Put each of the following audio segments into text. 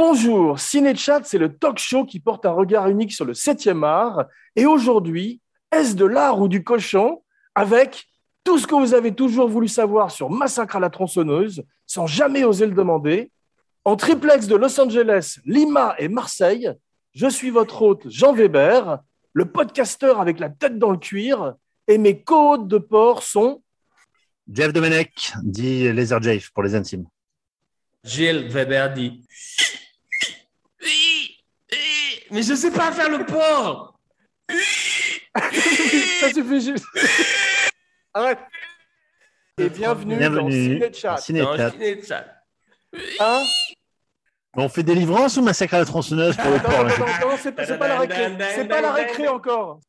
Bonjour, Cinéchat, c'est le talk show qui porte un regard unique sur le 7e art. Et aujourd'hui, est-ce de l'art ou du cochon Avec tout ce que vous avez toujours voulu savoir sur Massacre à la tronçonneuse, sans jamais oser le demander. En triplex de Los Angeles, Lima et Marseille, je suis votre hôte Jean Weber, le podcasteur avec la tête dans le cuir, et mes co-hôtes de port sont Jeff Domenech, dit Laser Jeff pour les intimes. Gilles Weber dit mais je sais pas faire le porc. Ça suffit, Gilles. Arrête. Et bienvenue, Bienvenue dans Cinéchat. Non, Cinéchat. Hein On fait délivrance ou massacre à la tronçonneuse pour le non, port non, non, non, pas, c'est pas la récré. C'est pas la récré encore.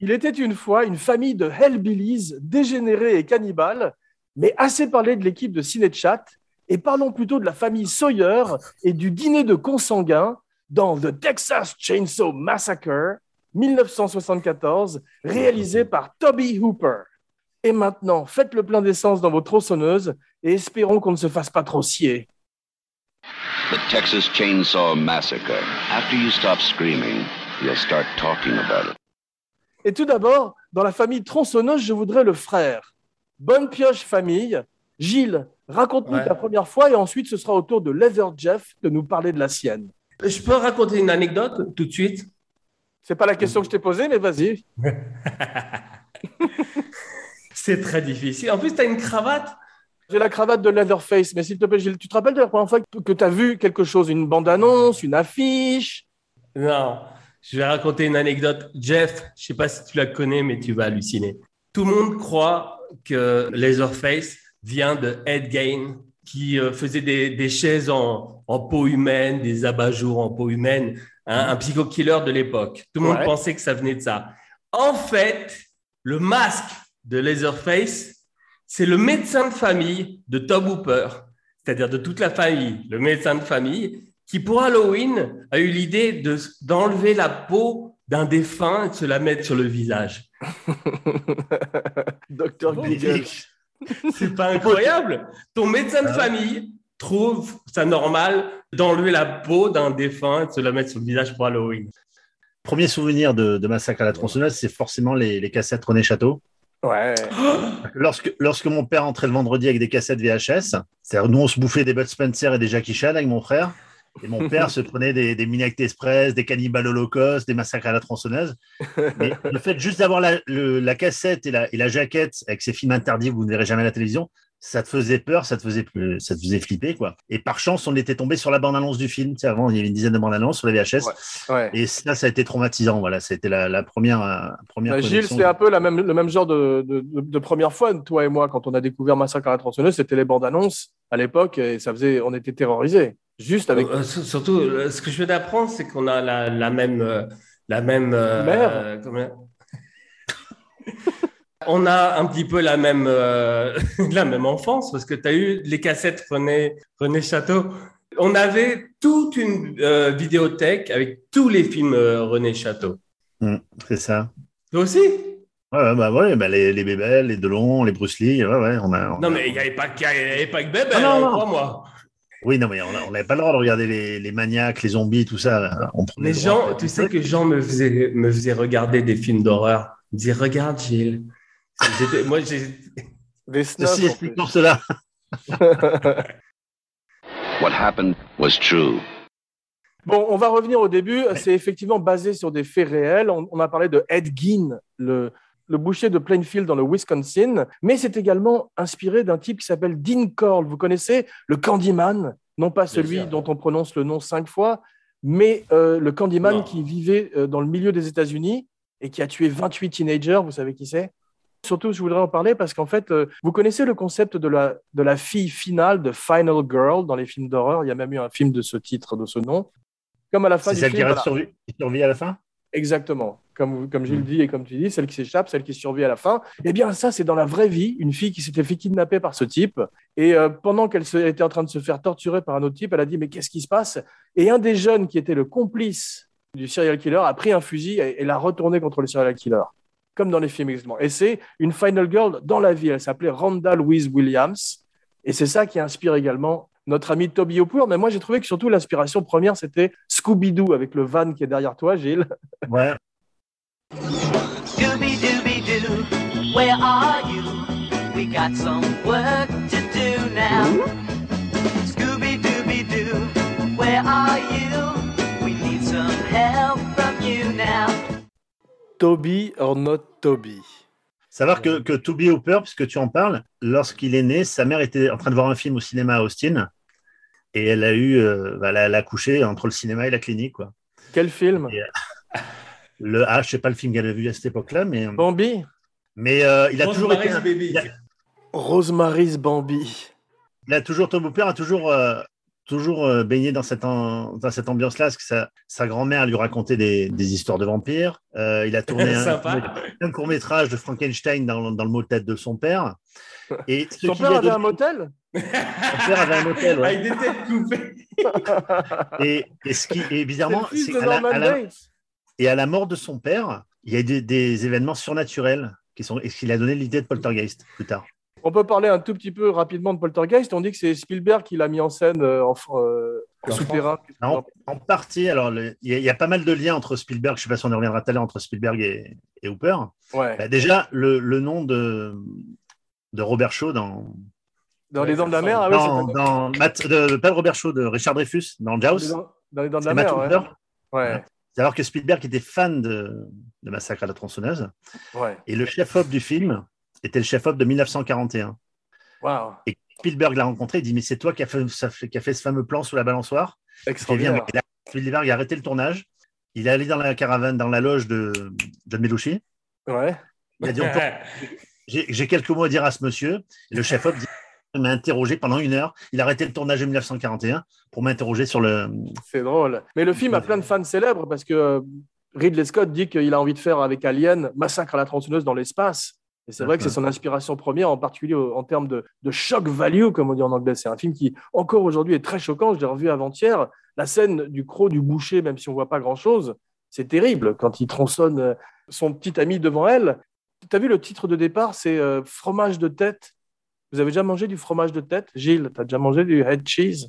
Il était une fois une famille de hellbillies dégénérés et cannibales, mais assez parlé de l'équipe de Cinéchat, et parlons plutôt de la famille Sawyer et du dîner de consanguins dans The Texas Chainsaw Massacre 1974, réalisé par Toby Hooper. Et maintenant, faites le plein d'essence dans vos tronçonneuses et espérons qu'on ne se fasse pas trop scier. The Texas Chainsaw Massacre. After you stop screaming, you'll start talking about it. Et tout d'abord, dans la famille tronçonneuse, je voudrais le frère. Bonne pioche famille. Gilles, raconte-nous Ouais. ta première fois et ensuite ce sera au tour de Leather Jeff de nous parler de la sienne. Je peux raconter une anecdote tout de suite? C'est pas la question que je t'ai posée, mais vas-y. C'est très difficile. En plus, tu as une cravate? J'ai la cravate de Leatherface, mais s'il te plaît, Gilles, tu te rappelles de la première fois que tu as vu quelque chose, une bande-annonce, une affiche? Non, je vais raconter une anecdote. Jeff, je sais pas si tu la connais, mais tu vas halluciner. Tout le monde croit que Laserface vient de Ed Gein, qui euh, faisait des, des chaises en, en peau humaine, des abat-jours en peau humaine, hein, un psycho-killer de l'époque. Tout le monde pensait que ça venait de ça. En fait, le masque de Laserface, c'est le médecin de famille de Tom Hooper, c'est-à-dire de toute la famille, le médecin de famille, qui pour Halloween a eu l'idée de- d'enlever la peau d'un défunt et de se la mettre sur le visage. Docteur Google. C'est pas incroyable Ton médecin de famille trouve ça normal d'enlever la peau d'un défunt et de se la mettre sur le visage pour Halloween. Premier souvenir de, de massacre à la tronçonneuse, c'est forcément les, les cassettes René Château. Ouais. Lorsque, lorsque mon père entrait le vendredi avec des cassettes VHS, c'est-à-dire nous on se bouffait des Bud Spencer et des Jackie Chan avec mon frère, et mon père se prenait des, des Mini Act Express, des Cannibal Holocaust, des massacres à la tronçonneuse. Mais le fait juste d'avoir la, la cassette et la, et la jaquette avec ces films interdits vous ne verrez jamais à la télévision, ça te faisait peur, ça te faisait, plus- ça te faisait flipper. quoi. Et par chance, on était tombé sur la bande-annonce du film. Tu sais, avant, il y avait une dizaine de bandes-annonces sur les VHS. ouais. Et ça, ça a été traumatisant. Voilà, ça a été la, la première, euh, première Bah, Gilles, c'est un peu la même, le même genre de, de, de- de première fois, toi et moi, quand on a découvert Massacre à la tronçonneuse, c'était les bandes annonces à l'époque et ça faisait, on était terrorisés. Juste avec. Euh, sur- surtout, euh, ce que je viens d'apprendre, c'est qu'on a la, la même... euh, la même euh, Mère. euh, On a un petit peu la même, euh, la même enfance parce que tu as eu les cassettes René, René Château. On avait toute une euh, vidéothèque avec tous les films euh, René Château. C'est ça. Toi aussi? Ouais, ouais, bah ouais, bah les, les Bébel, les Delon, les Bruce Lee, ouais, ouais, on a. on Non, mais il n'y avait pas que, il y avait pas que Bébé, Ah, non, hein, non. crois-moi. Oui, non, mais on n'avait pas le droit de regarder les, les maniaques, les zombies, tout ça. On Mais le Jean, tu sais que Jean me faisait, me faisait regarder des films d'horreur. Il me disait, regarde, Gilles. Moi, j'ai. Des snuffs, Ceci explique pour cela. What happened was true. Bon, on va revenir au début. C'est effectivement basé sur des faits réels. On, on a parlé de Ed Gein, le, le boucher de Plainfield dans le Wisconsin, mais c'est également inspiré d'un type qui s'appelle Dean Corll. Vous connaissez le Candyman, non pas celui dont on prononce le nom cinq fois, mais euh, le Candyman Non. qui vivait euh, dans le milieu des États-Unis et qui a tué 28 teenagers. Vous savez qui c'est? Surtout, je voudrais en parler parce qu'en fait, euh, vous connaissez le concept de la, de la fille finale, de Final Girl, dans les films d'horreur? Il y a même eu un film de ce titre, de ce nom. Comme à la fin du celle film. qui, voilà. survi- qui survit à la fin? Exactement. Comme, comme Gilles dit et comme tu dis, celle qui s'échappe, celle qui survit à la fin. Eh bien, ça, c'est dans la vraie vie, une fille qui s'était fait kidnapper par ce type. Et euh, pendant qu'elle était en train de se faire torturer par un autre type, elle a dit, mais qu'est-ce qui se passe? Et un des jeunes qui était le complice du serial killer a pris un fusil et, et l'a retourné contre le serial killer, comme dans les films exactement. Et c'est une final girl dans la vie. Elle s'appelait Rhonda Louise Williams. Et c'est ça qui inspire également notre ami Toby Hooper. Mais moi, j'ai trouvé que surtout l'inspiration première, c'était Scooby-Doo avec le van qui est derrière toi, Gilles. Ouais. Scooby Dooby Doo, where are you? We got some work to do now. Scooby Dooby Doo, where are you? We need some help from you now. Toby or not Toby? Savoir que, que Toby Hooper, puisque tu en parles, lorsqu'il est né, sa mère était en train de voir un film au cinéma à Austin. Et elle a eu, euh, bah, elle a- elle a couché entre le cinéma et la clinique. Quoi. Quel film? Et- Le, ah, je sais pas le film qu'elle a vu à cette époque-là, mais, Bambi mais euh, il a toujours été. Rosemary's un- Baby. il a- Rosemary's Bambi. il a toujours, Tom Hooper a toujours, euh, toujours euh, baigné dans cette, en- dans cette ambiance-là, parce que sa, sa grand-mère lui racontait des, des histoires de vampires. Euh, il a tourné un, court-métrage de Frankenstein dans, dans le mot-tête de son père. Et ce Son père avait un motel? Son père avait un hôtel, ouais. Avec des têtes coupées. Et, et ce qui, et bizarrement, c'est de à la- et à la mort de son père, il y a eu des, des événements surnaturels qui sont, et ce qui lui a donné l'idée de Poltergeist plus tard. On peut parler un tout petit peu rapidement de Poltergeist. On dit que c'est Spielberg qui l'a mis en scène euh, en, euh, en En souterrain. En, en partie, alors il y, a- il y a pas mal de liens entre Spielberg, je ne sais pas si on y reviendra tout à l'heure, entre Spielberg et, et Hooper. Ouais. Bah, déjà, le, le nom de, de Robert Shaw dans, Dans Ouais, les dents de la mer, ah ouais, dans, c'est dans Matt- de, pas de Robert Shaw, de Richard Dreyfus, dans dans Jaws. dents- dans les dents de la Matt mer. Ouais. Alors que Spielberg était fan de, de Massacre à la tronçonneuse. ouais. Et le chef-op du film était le chef-op de 1941. Waouh. Spielberg l'a rencontré, il dit Mais c'est toi qui as fait, qui a fait ce fameux plan sous la balançoire Extraordinaire. Et là, Spielberg a arrêté le tournage. Il est allé dans la caravane, dans la loge de John Belushi. Ouais. Il a dit J'ai quelques mots à dire à ce monsieur. Et le chef-op dit m'a interrogé pendant une heure. Il a arrêté le tournage en 1941 pour m'interroger sur le. C'est drôle. Mais le film a plein de fans célèbres parce que euh, Ridley Scott dit qu'il a envie de faire avec Alien Massacre à la tronçonneuse dans l'espace. Et c'est vrai que c'est son inspiration première, en particulier en termes de, de shock value, comme on dit en anglais. C'est un film qui, encore aujourd'hui, est très choquant. Je l'ai revu avant-hier. La scène du croc du boucher, même si on voit pas grand-chose, c'est terrible quand il tronçonne euh, son petit ami devant elle. Tu as vu le titre de départ, c'est euh, fromage de tête. Vous avez déjà mangé du fromage de tête Gilles, tu as déjà mangé du head cheese?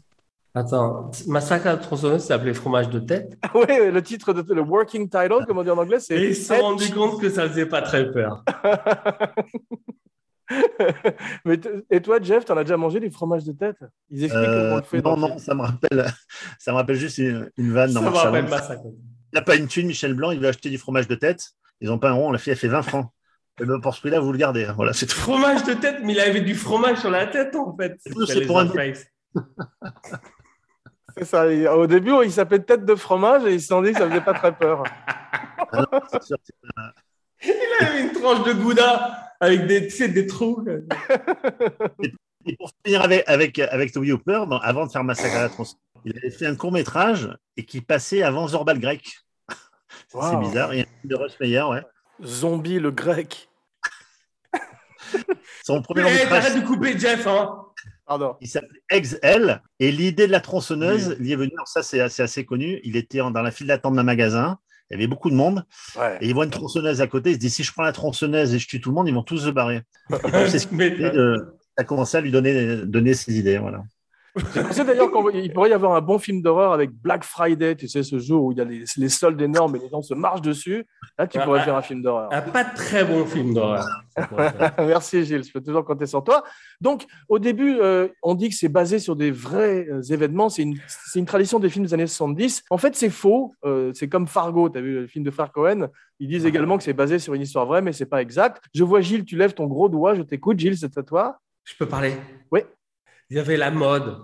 Attends, Massacre à la tronçonneuse s'appelait fromage de tête? Oui, le titre, de, le working title, comme on dit en anglais, c'est. Et ils se sont rendus compte que ça faisait pas très peur. Mais et toi, Jeff, tu en as déjà mangé du fromage de tête? Ils expliquent comment on Euh, le fait. non, non, ça me rappelle, ça me rappelle juste une, une vanne dans Ça à rappelle. Massacre. Il n'a pas une thune, Michel Blanc, il veut acheter du fromage de tête. Ils n'ont pas un rond, la fille, elle fait 20 francs. Et ben, pour ce prix-là, vous le gardez. hein. Voilà, c'est tout. Fromage de tête, mais il avait du fromage sur la tête en fait. C'est pour un-. C'est ça. Au début, il s'appelait tête de fromage et ils se sont dit que ça faisait pas très peur. Ah non, sûr, Il avait une tranche de gouda avec des, tu sais, des trous. Et pour finir avec, avec, avec Toby Hooper, bon, avant de faire Massacre à la tronçonneuse, il avait fait un court-métrage et qui passait avant Zorbal Grec. C'est bizarre. Il y a un film de Russ Meyer, ouais. Zombie le grec. Son premier Eh, T'arrêtes de couper Jeff, hein. Pardon. il s'appelait Eggs-L. Et l'idée de la tronçonneuse, il est venu, alors ça c'est assez, assez connu, il était dans la file d'attente d'un magasin, il y avait beaucoup de monde, Ouais. et il voit une tronçonneuse à côté, il se dit si je prends la tronçonneuse et je tue tout le monde, ils vont tous se barrer. C'est ce qui Mais- fait de- ça a commencé à lui donner, donner ses idées. Voilà. Je pensais d'ailleurs qu'il pourrait y avoir un bon film d'horreur avec Black Friday, tu sais, ce jour où il y a les, les soldes énormes et les gens se marchent dessus. Là, tu pourrais faire un film d'horreur. Un pas très bon film d'horreur. Merci Gilles, je peux toujours compter sur toi. Donc, au début, euh, on dit que c'est basé sur des vrais euh, événements. C'est une, tradition des films des années 70. En fait, c'est faux. Euh, c'est comme Fargo, tu as vu le film de Frère Cohen? Ils disent également que c'est basé sur une histoire vraie, mais c'est pas exact. Je vois Gilles, tu lèves ton gros doigt. Je t'écoute, Gilles, c'est à toi. Je peux parler? Il y avait la mode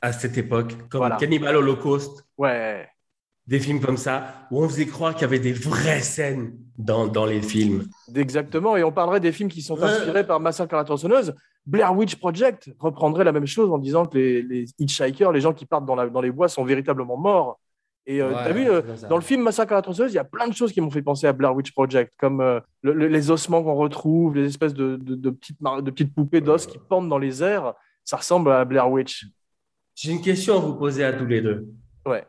à cette époque, comme Voilà. Cannibal Holocaust, Ouais. des films comme ça, où on faisait croire qu'il y avait des vraies scènes dans, dans les films. Exactement. Et on parlerait des films qui sont Ouais. inspirés par Massacre à la tronçonneuse. Blair Witch Project reprendrait la même chose en disant que les, les hitchhikers, les gens qui partent dans, la- dans les bois, sont véritablement morts. Et euh, Ouais, t'as vu, euh, dans le film Massacre à la tronçonneuse, il y a plein de choses qui m'ont fait penser à Blair Witch Project, comme euh, le- le- les ossements qu'on retrouve, les espèces de, de- de petites, mar- de petites poupées d'os qui pendent dans les airs. Ça ressemble à Blair Witch. J'ai une question à vous poser à tous les deux. Ouais.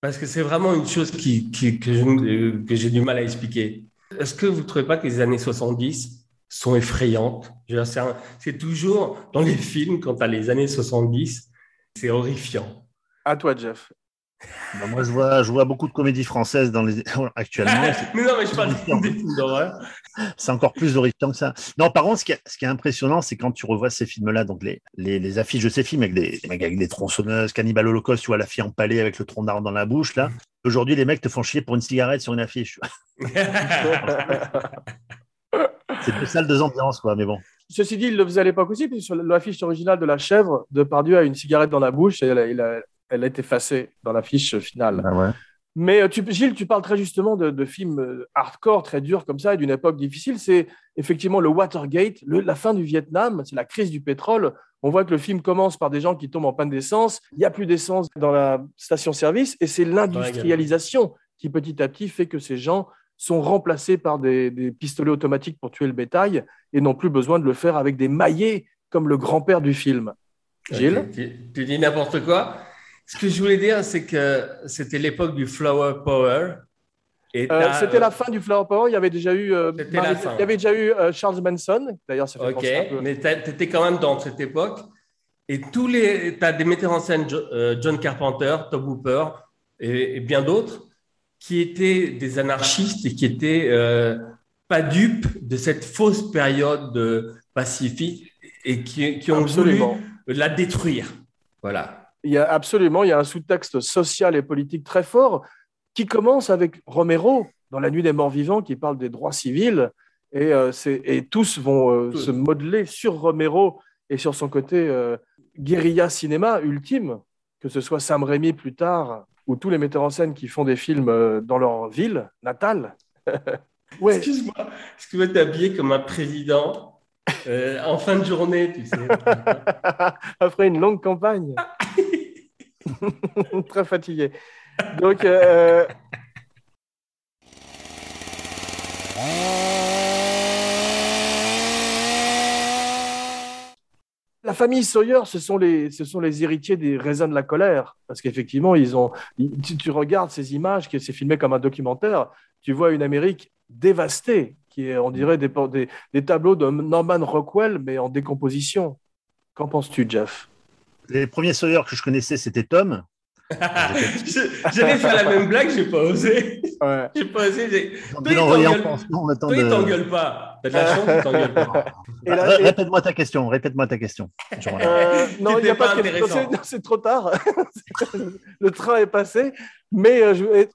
Parce que c'est vraiment une chose qui, qui- que je- que j'ai du mal à expliquer. Est-ce que vous ne trouvez pas que les années 70 sont effrayantes? C'est toujours dans les films, quand tu as les années 70, c'est horrifiant. À toi, Jeff. Bah, moi, je vois, je vois beaucoup de comédies françaises dans les... actuellement. mais non, mais je parle des films d'horreur. C'est encore plus horrifiant que ça. Non, par contre, ce qui est, ce qui est impressionnant, c'est quand tu revois ces films-là, donc les, les, les affiches de ces films avec des, des mecs avec des tronçonneuses, Cannibal Holocaust, tu vois la fille empalée avec le tronc d'arbre dans la bouche, là. Aujourd'hui, les mecs te font chier pour une cigarette sur une affiche. C'est deux salles, deux ambiances, quoi, mais bon. Ceci dit, il le faisait à l'époque aussi, puisque sur l'affiche originale de La Chèvre, Depardieu a une cigarette dans la bouche et elle a, il a- elle a été effacée dans l'affiche finale. Ah ouais. Mais euh, tu, Gilles, tu parles très justement de, de films euh, hardcore, très durs comme ça, et d'une époque difficile. C'est effectivement le Watergate, le- la fin du Vietnam, c'est la crise du pétrole. On voit que le film commence par des gens qui tombent en panne d'essence. Il n'y a plus d'essence dans la station-service, et c'est l'industrialisation qui petit à petit fait que ces gens sont remplacés par des, des pistolets automatiques pour tuer le bétail et n'ont plus besoin de le faire avec des maillets comme le grand-père du film. Gilles Ok, tu, tu dis n'importe quoi. Ce que je voulais dire, c'est que c'était l'époque du flower power. Euh, C'était la fin du Flower Power. Il y avait déjà eu, euh, C'était Marie- la fin. il y avait déjà eu euh, Charles Manson. D'ailleurs, ça fait Ok, penser un peu. mais tu étais quand même dans cette époque. Et tous les, tu as des metteurs en scène, Jo- euh, John Carpenter, Tom Hooper et, et bien d'autres, qui étaient des anarchistes et qui étaient euh, pas dupes de cette fausse période euh, pacifique et qui, qui ont Absolument. voulu la détruire. Voilà. Il y a absolument, il y a un sous-texte social et politique très fort qui commence avec Romero dans La Nuit des Morts Vivants qui parle des droits civils et, euh, et tous vont euh, se modeler sur Romero et sur son côté euh, guérilla cinéma ultime, que ce soit Sam Raimi plus tard ou tous les metteurs en scène qui font des films dans leur ville natale. ouais, Excuse-moi, excuse-moi de t'habiller comme un président euh, en fin de journée, tu sais? après une longue campagne. Très fatigué. Donc, euh, la famille Sawyer, ce sont, les, ce sont les héritiers des raisins de la colère. Parce qu'effectivement, ils ont. tu, tu regardes ces images, qui c'est filmé comme un documentaire, tu vois une Amérique dévastée, qui est, on dirait, des, des tableaux de Norman Rockwell, mais en décomposition. Qu'en penses-tu, Jeff? Les premiers Sawyer que je connaissais, c'était Tom. J'allais faire la même blague, j'ai pas osé. Ouais. J'ai pas osé. Toi, il t'engueule. pas. T'as de la chance, il t'engueule pas. Et Répète-moi ta question. Répète-moi ta question. Euh, non, il n'y a pas, pas de. C'est- non, C'est trop tard. le train est passé. Mais euh, je, et-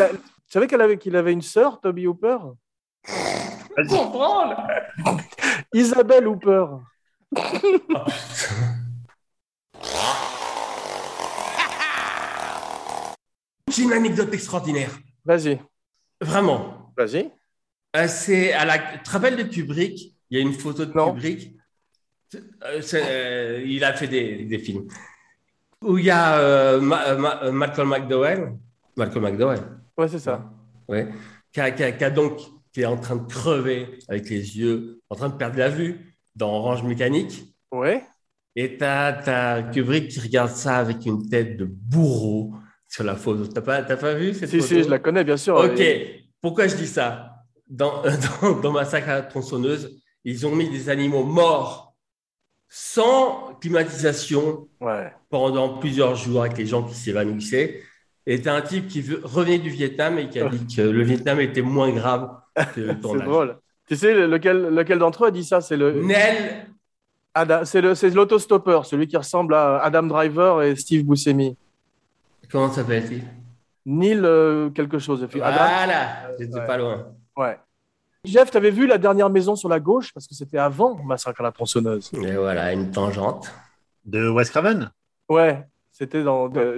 a- tu savais avait- qu'il avait une sœur, Toby Hooper? Comprends Isabelle Hooper. J'ai une anecdote extraordinaire. Vas-y, Vraiment. vas-y. Euh, c'est à la. Tu te rappelles de Kubrick? Il y a une photo de Non. Kubrick. Euh, euh, il a fait des, des films. Où il y a euh, Ma- Ma- Malcolm McDowell. Malcolm McDowell. Ouais, c'est ça. Ouais. Qui, a, qui a- qui a donc qui est en train de crever avec les yeux, en train de perdre la vue dans Orange Mécanique. Ouais. Et t'as Kubrick qui regarde ça avec une tête de bourreau sur la photo. T'as pas, t'as pas vu cette Si, photo si, je la connais, bien sûr. Ok. Et- Pourquoi je dis ça? Dans, dans, dans Massacre à la tronçonneuse, ils ont mis des animaux morts sans climatisation Ouais. pendant plusieurs jours avec les gens qui s'évanouissaient. Et t'as un type qui revenait du Vietnam et qui a dit que le Vietnam était moins grave que le C'est drôle. Tu sais, lequel, lequel d'entre eux a dit ça? C'est le, Nel, c'est l'autostoppeur, celui qui ressemble à Adam Driver et Steve Buscemi. Comment s'appelle-t-il? Neil euh, quelque chose. Adam, Voilà, j'étais Ouais. pas loin. Ouais. Jeff, tu avais vu la dernière maison sur la gauche? Parce que c'était avant Massacre à la tronçonneuse. Et voilà, une tangente. De Wes Craven? Ouais, c'était dans, dans Ouais,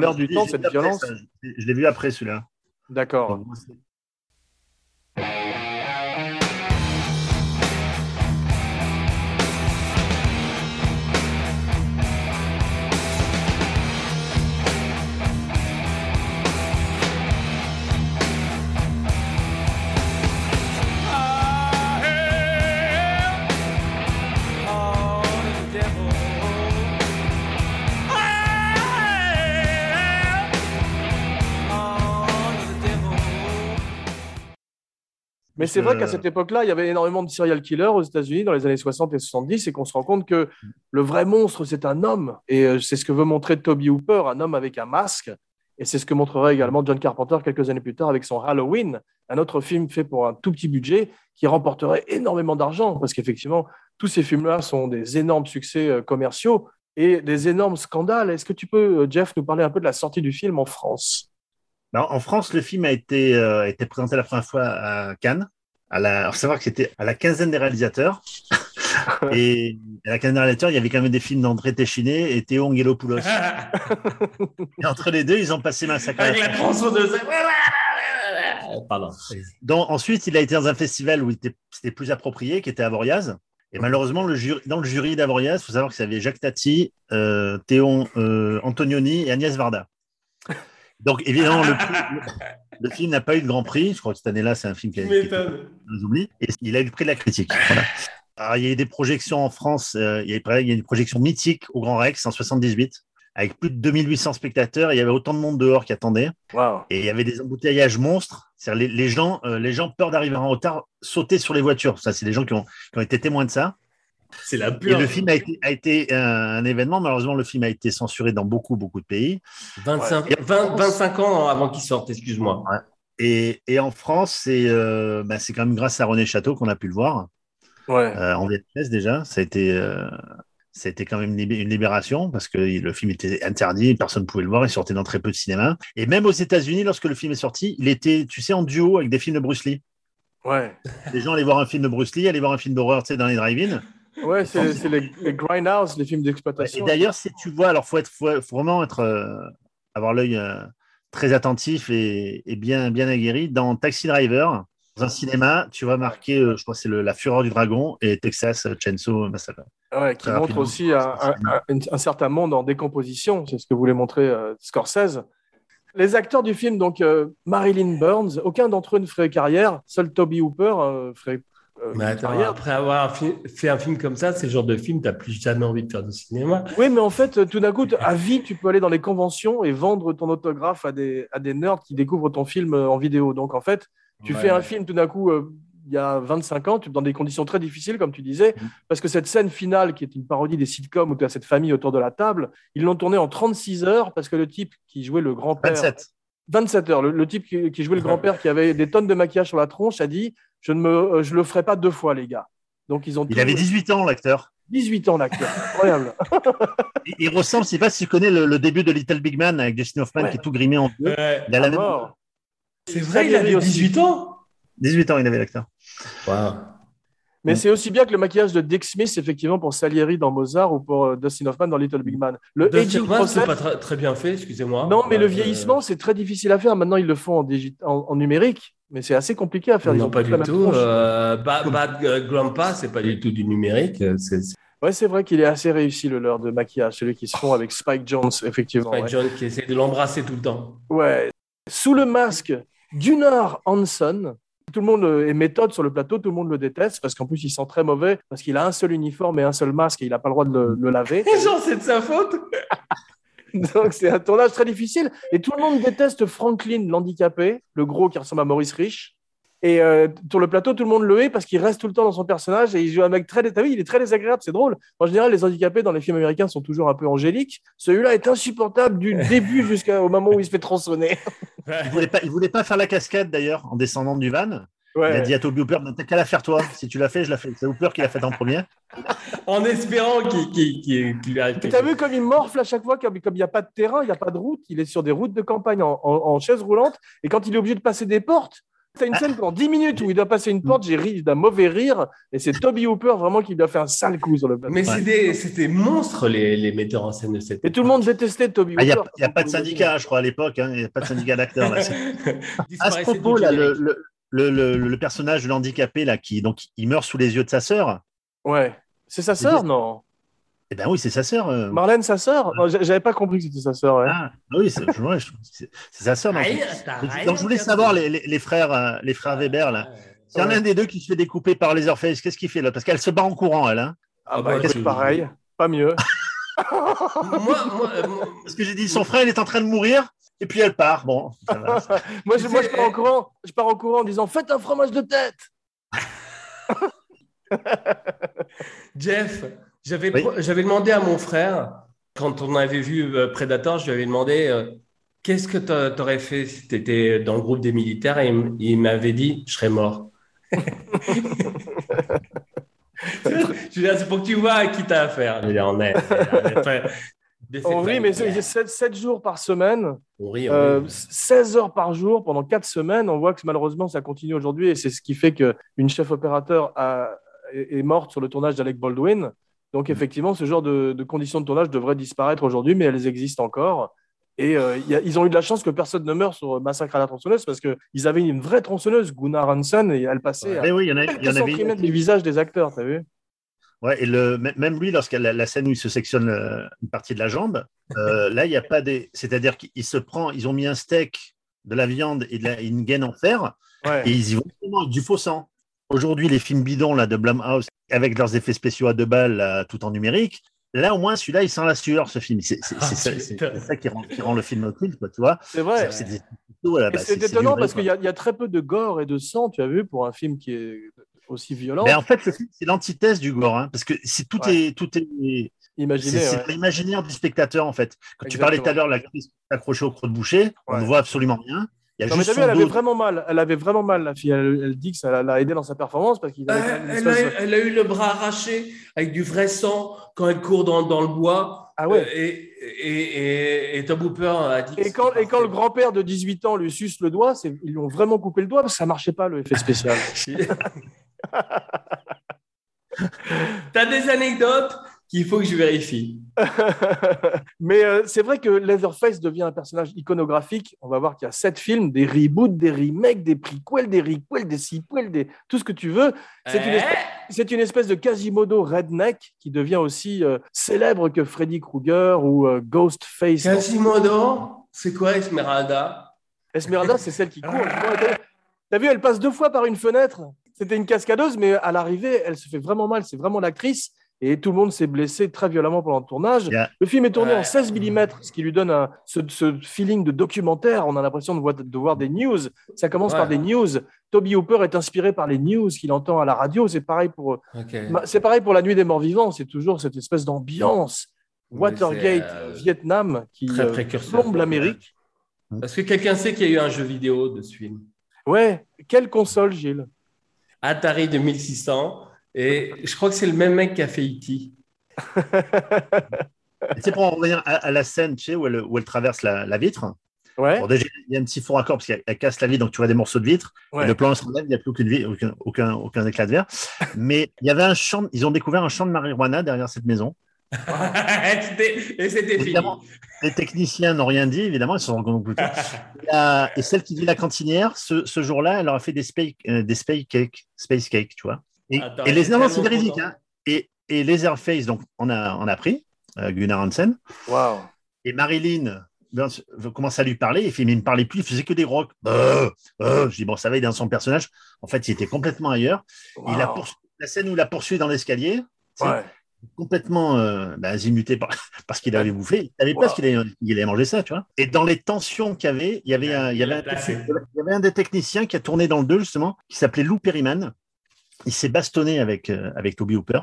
l'air je du l'ai- temps, cette vu après, violence. ça. Je l'ai vu après celui-là. D'accord. Mais c'est vrai Euh, qu'à cette époque-là, il y avait énormément de serial killers aux États-Unis dans les années 60 et 70 et qu'on se rend compte que le vrai monstre, c'est un homme. Et euh, c'est ce que veut montrer Toby Hooper, un homme avec un masque. Et c'est ce que montrerait également John Carpenter quelques années plus tard avec son Halloween, un autre film fait pour un tout petit budget qui remporterait énormément d'argent. Parce qu'effectivement, tous ces films-là sont des énormes succès euh, commerciaux et des énormes scandales. Est-ce que tu peux, Jeff, nous parler un peu de la sortie du film en France? En France, le film a été, euh, a été présenté la première fois à Cannes. À la, alors, faut savoir que c'était à la quinzaine des réalisateurs. et à la quinzaine des réalisateurs, il y avait quand même des films d'André Téchiné et Théo Angelopoulos. Et entre les deux, ils ont passé Massacre. à la Avec la tronçonneuse. Pardon. Donc, ensuite, il a été dans un festival où il était- c'était plus approprié, qui était Avoriaz. Et malheureusement, le jury, dans le jury d'Avoriaz, il faut savoir que ça avait Jacques Tati, euh, Théon euh, Antonioni et Agnès Varda. Donc, évidemment, le, film n'a pas eu de grand prix. Je crois que cette année-là, c'est un film qui a, nous oublie. Et il a eu le prix de la critique. Voilà. Alors, il y a eu des projections en France. euh, il, y a, il y a une projection mythique au Grand Rex en 78, avec plus de 2800 spectateurs. Il y avait autant de monde dehors qui attendait. Waouh Et il y avait des embouteillages monstres. Les, les gens, euh, les gens, peur d'arriver en retard, sautaient sur les voitures. Ça, c'est des gens qui ont, qui ont été témoins de ça. C'est la Et pure. le film a été, a été un, événement. Malheureusement, le film a été censuré dans beaucoup, beaucoup de pays. 25, Ouais. 20 25 ans avant qu'il sorte, excuse-moi. Et, et en France, c'est euh, bah, c'est quand même grâce à René Château qu'on a pu le voir. Ouais. euh, en VHS déjà. Ça a été, euh, ça a été quand même une libération parce que le film était interdit, personne ne pouvait le voir, il sortait dans très peu de cinéma. Et même aux États-Unis, lorsque le film est sorti, il était, tu sais, en duo avec des films de Bruce Lee. Ouais. Les gens allaient voir un film de Bruce Lee, allaient voir un film d'horreur, tu sais, dans les drive-in. Ouais, c'est c'est les, les grindhouse, les films Et d'exploitation. d'ailleurs, si tu vois, alors faut être, faut, faut vraiment être, euh, avoir l'œil euh, très attentif et, et bien, bien aguerri. Dans Taxi Driver, dans un cinéma, tu vas marquer, euh, je crois, que c'est le- La Fureur du Dragon et Texas Chainsaw Massacre. Ouais, qui montre aussi un, un- un- un certain monde en décomposition. C'est ce que voulait montrer Scorsese. Les acteurs du film, donc euh, Marilyn Burns, aucun d'entre eux ne ferait carrière. Seul Toby Hooper euh, ferait euh, Mais attends, carrière. après avoir fait un film comme ça, c'est le genre de film, t'as plus jamais envie de faire du cinéma. Oui, mais en fait, tout d'un coup, à vie, tu peux aller dans les conventions et vendre ton autographe à des, à des nerds qui découvrent ton film euh, en vidéo. Donc, en fait, tu Ouais. fais un film tout d'un coup, euh, il y a 25 ans, dans des conditions très difficiles, comme tu disais, Mhm. parce que cette scène finale, qui est une parodie des sitcoms où tu as cette famille autour de la table, ils l'ont tournée en 36 heures parce que le type qui jouait le grand-père. 27. 27 heures. Le, le type qui, qui jouait le grand-père, qui avait des tonnes de maquillage sur la tronche, a dit Je ne me, euh, je le ferai pas deux fois, les gars. Donc, ils ont Il avait 18 ans, l'acteur. 18 ans, l'acteur. Incroyable. Il, il ressemble, je sais pas si tu connais le, le début de Little Big Man avec Justin Hoffman Ouais. qui est tout grimé en bleu. Ouais. Il a la À même- mort. C'est vrai, il avait Salieri aussi. 18 ans? 18 ans, il avait l'acteur. Wow. Mais c'est aussi bien que le maquillage de Dick Smith, effectivement, pour Salieri dans Mozart ou pour euh, Dustin Hoffman dans Little Big Man. Le Dustin Hoffman, process. c'est pas très, très bien fait, excusez-moi. Non, mais le Euh, vieillissement, c'est très difficile à faire. Maintenant, ils le font en, digi- en, en numérique, mais c'est assez compliqué à faire. Non, pas du tout. tronche. Euh, Bad, Bad, euh, Grandpa, c'est pas du tout du numérique. euh, C'est Ouais, c'est vrai qu'il est assez réussi, le leur de maquillage, celui qui se font avec Spike Jones, effectivement. Spike ouais. John qui essaie de l'embrasser tout le temps. Ouais. Sous le masque Gunnar Hansen, tout le monde euh, est méthode sur le plateau, tout le monde le déteste parce qu'en plus il sent très mauvais parce qu'il a un seul uniforme et un seul masque et il n'a pas le droit de le, le laver. Genre, c'est de sa faute Donc c'est un tournage très difficile et tout le monde déteste Franklin, l'handicapé, le gros qui ressemble à Maurice Rich. Et euh, sur le plateau, tout le monde le hait parce qu'il reste tout le temps dans son personnage et il joue un mec très. T'as vu, il est très désagréable, c'est drôle. En général, les handicapés dans les films américains sont toujours un peu angéliques. Celui-là est insupportable du début jusqu'au moment où il se fait tronçonner. Il voulait pas, il voulait pas faire la cascade d'ailleurs en descendant du van. Il a Ouais. dit à Toby Hooper, t'as qu'à la faire toi. Si tu l'as fait, je la fais. C'est Hooper qui l'a fait en premier. En espérant qu'il arrive Et quelque T'as vu comme il morfle à chaque fois, comme il n'y a pas de terrain, il n'y a pas de route, il est sur des routes de campagne en, en- en chaise roulante. Et quand il est obligé de passer des portes, t'as une scène pendant 10 minutes où il doit passer une porte, j'ai ri d'un mauvais rire. Et c'est Toby Hooper vraiment qui lui a fait un sale coup sur le plateau. Mais c'est des- c'était monstre, les, les metteurs en scène de cette Et tout le monde détestait Toby Ah, Il n'y Hooper. a, il y a pas de syndicat, je crois, à l'époque. hein. Il n'y a pas de syndicat d'acteurs. À ce propos, là, le, le, le- le personnage de l'handicapé, là, qui donc, il meurt sous les yeux de sa sœur. Ouais. C'est sa sœur, non? Eh ben oui, c'est sa sœur. euh. Marlène, sa sœur? Oh, j'a- J'avais pas compris que c'était sa sœur. Ouais. Ah, oui, c'est sa sœur. donc- je voulais savoir les, les, les frères, euh, les frères Weber, là. S'il y en a Ouais. un des deux qui se fait découper par les Orpheus, qu'est-ce qu'il fait là? Parce qu'elle se bat en courant, elle. Hein Ah, Ah bah, bah, c'est- pareil. Pas mieux. moi, moi, euh, moi- Parce que j'ai dit, son frère, il est en train de mourir. Et puis elle part. Bon, ça va. Moi, je, Tu moi, sais, je pars en courant, je pars en courant en disant faites un fromage de tête. Jeff, j'avais Oui. j'avais demandé à mon frère, quand on avait vu euh, Predator, je lui avais demandé euh, qu'est-ce que t'a- t'aurais fait si tu étais dans le groupe des militaires? Et il m'avait dit je serais mort. je veux dire, c'est pour que tu vois à qui t'as affaire. Je veux dire, on est, on est On rit, mais faits c'est 7, jours par semaine, On rit, on euh, rit. 16 heures par jour pendant 4 semaines. On voit que malheureusement, ça continue aujourd'hui et c'est ce qui fait qu'une chef opérateur a- est morte sur le tournage d'Alec Baldwin. Donc, effectivement, ce genre de, de conditions de tournage devraient disparaître aujourd'hui, mais elles existent encore. Et euh, il y a- ils ont eu de la chance que personne ne meure sur Massacre à la tronçonneuse parce qu'ils avaient une vraie tronçonneuse, Gunnar Hansen, et elle passait Mais à oui, il y en, a, il y en avait du visage des acteurs, t'as vu? Ouais, et le, même lui, lorsqu'il la, la scène où il se sectionne euh, une partie de la jambe, euh, là, il n'y a pas des. C'est-à-dire qu'il se prend, ils ont mis un steak, de la viande et de la- une gaine en fer, Ouais. et ils y vont vraiment du faux sang. Aujourd'hui, les films bidons là, de Blumhouse, avec leurs effets spéciaux à deux balles, là, tout en numérique, là, au moins, celui-là, il sent la sueur, ce film. C'est Ah, ça, ça qui rend, qui rend le film culte, quoi, tu vois. C'est vrai. C'est des bah, étonnant vrai, parce qu'il y, y a très peu de gore et de sang, tu as vu, pour un film qui est aussi violent. Mais en fait, le film, c'est l'antithèse du gore, hein, parce que c'est tout Ouais. est tout est Imaginez. C'est ouais. l'imaginaire du spectateur, en fait. Quand tu parlais tout à l'heure, l'actrice accrochée au creux de boucher, on ne voit absolument rien. Il y a Non, mais juste vu, elle avait vraiment mal. Elle avait vraiment mal, la fille. Elle, elle dit que ça l'a aidé dans sa performance parce qu'il avait Euh, une elle, a, espèce de- elle a eu le bras arraché avec du vrai sang quand elle court dans, dans le bois. Ah ouais. Euh, Et, et, et, et Tom Hooper a dit. Et quand, et quand le grand-père de 18 ans lui suce le doigt, ils lui ont vraiment coupé le doigt parce que ça marchait pas, le effet spécial. T'as des anecdotes qu'il faut que je vérifie. Mais euh, c'est vrai que Leatherface devient un personnage iconographique. On va voir qu'il y a sept films, des reboots, des remakes, des prequels, des requels, des sequels, des... tout ce que tu veux. C'est une, Eh espèce, c'est une espèce de Quasimodo redneck qui devient aussi euh, célèbre que Freddy Krueger ou euh, Ghostface. Quasimodo, c'est quoi Esmeralda? Esmeralda, c'est celle qui court. T'as vu, elle passe deux fois par une fenêtre. C'était une cascadeuse, mais à l'arrivée, elle se fait vraiment mal. C'est vraiment l'actrice. Et tout le monde s'est blessé très violemment pendant le tournage. Yeah. Le film est tourné Ouais. en 16 mm, ce qui lui donne un- ce, ce feeling de documentaire. On a l'impression de voir, de voir des news. Ça commence Ouais. par des news. Toby Hooper est inspiré par les news qu'il entend à la radio. C'est pareil pour, c'est pareil pour La Nuit des Morts Vivants. C'est toujours cette espèce d'ambiance. Watergate, euh, Vietnam, qui très euh, plombe l'Amérique. Est-ce que quelqu'un sait qu'il y a eu un jeu vidéo de ce film? Ouais, quelle console, Gilles? Atari 2600. Et je crois que c'est le même mec qui a fait E.T. C'est pour en revenir à, à la scène tu sais, où, elle, où elle traverse la, la vitre. Ouais, Bon, déjà, il y a un petit faux raccord parce qu'elle elle casse la vitre, donc tu vois des morceaux de vitre. ouais. Le plan se relève, il n'y a plus aucune vie, aucun, aucun, aucun éclat de verre. Mais il y avait un champ, ils ont découvert un champ de marijuana derrière cette maison. C'était- et c'était fini. Les techniciens n'ont rien dit, évidemment, ils se sont rendus compte plus tard. Et, et celle qui dit la cantinière, ce, ce jour-là, elle leur a fait des space, euh, des space cakes, space cakes, tu vois. Et, Attends, et les non, c'est véridique. Hein. Et, et Leatherface, donc on a, on a pris euh, Gunnar Hansen. Waouh. Et Marilyn ben, commence à lui parler. Il fait, mais il ne me parlait plus, il faisait que des rocs. Euh, euh. Je dis, bon, ça va, il est dans son personnage. En fait, il était complètement ailleurs. Il a la scène où il a poursuivi dans l'escalier, Ouais. Complètement euh, bah, azimuté par- parce qu'il avait bouffé. Il savait pas ce qu'il allait, il allait manger ça, tu vois. Et dans les tensions qu'il y avait, il y avait, un, il y avait, un, Placé. il y avait un des techniciens qui a tourné dans le 2, justement, qui s'appelait Lou Perryman. Il s'est bastonné avec, euh, avec Toby Hooper.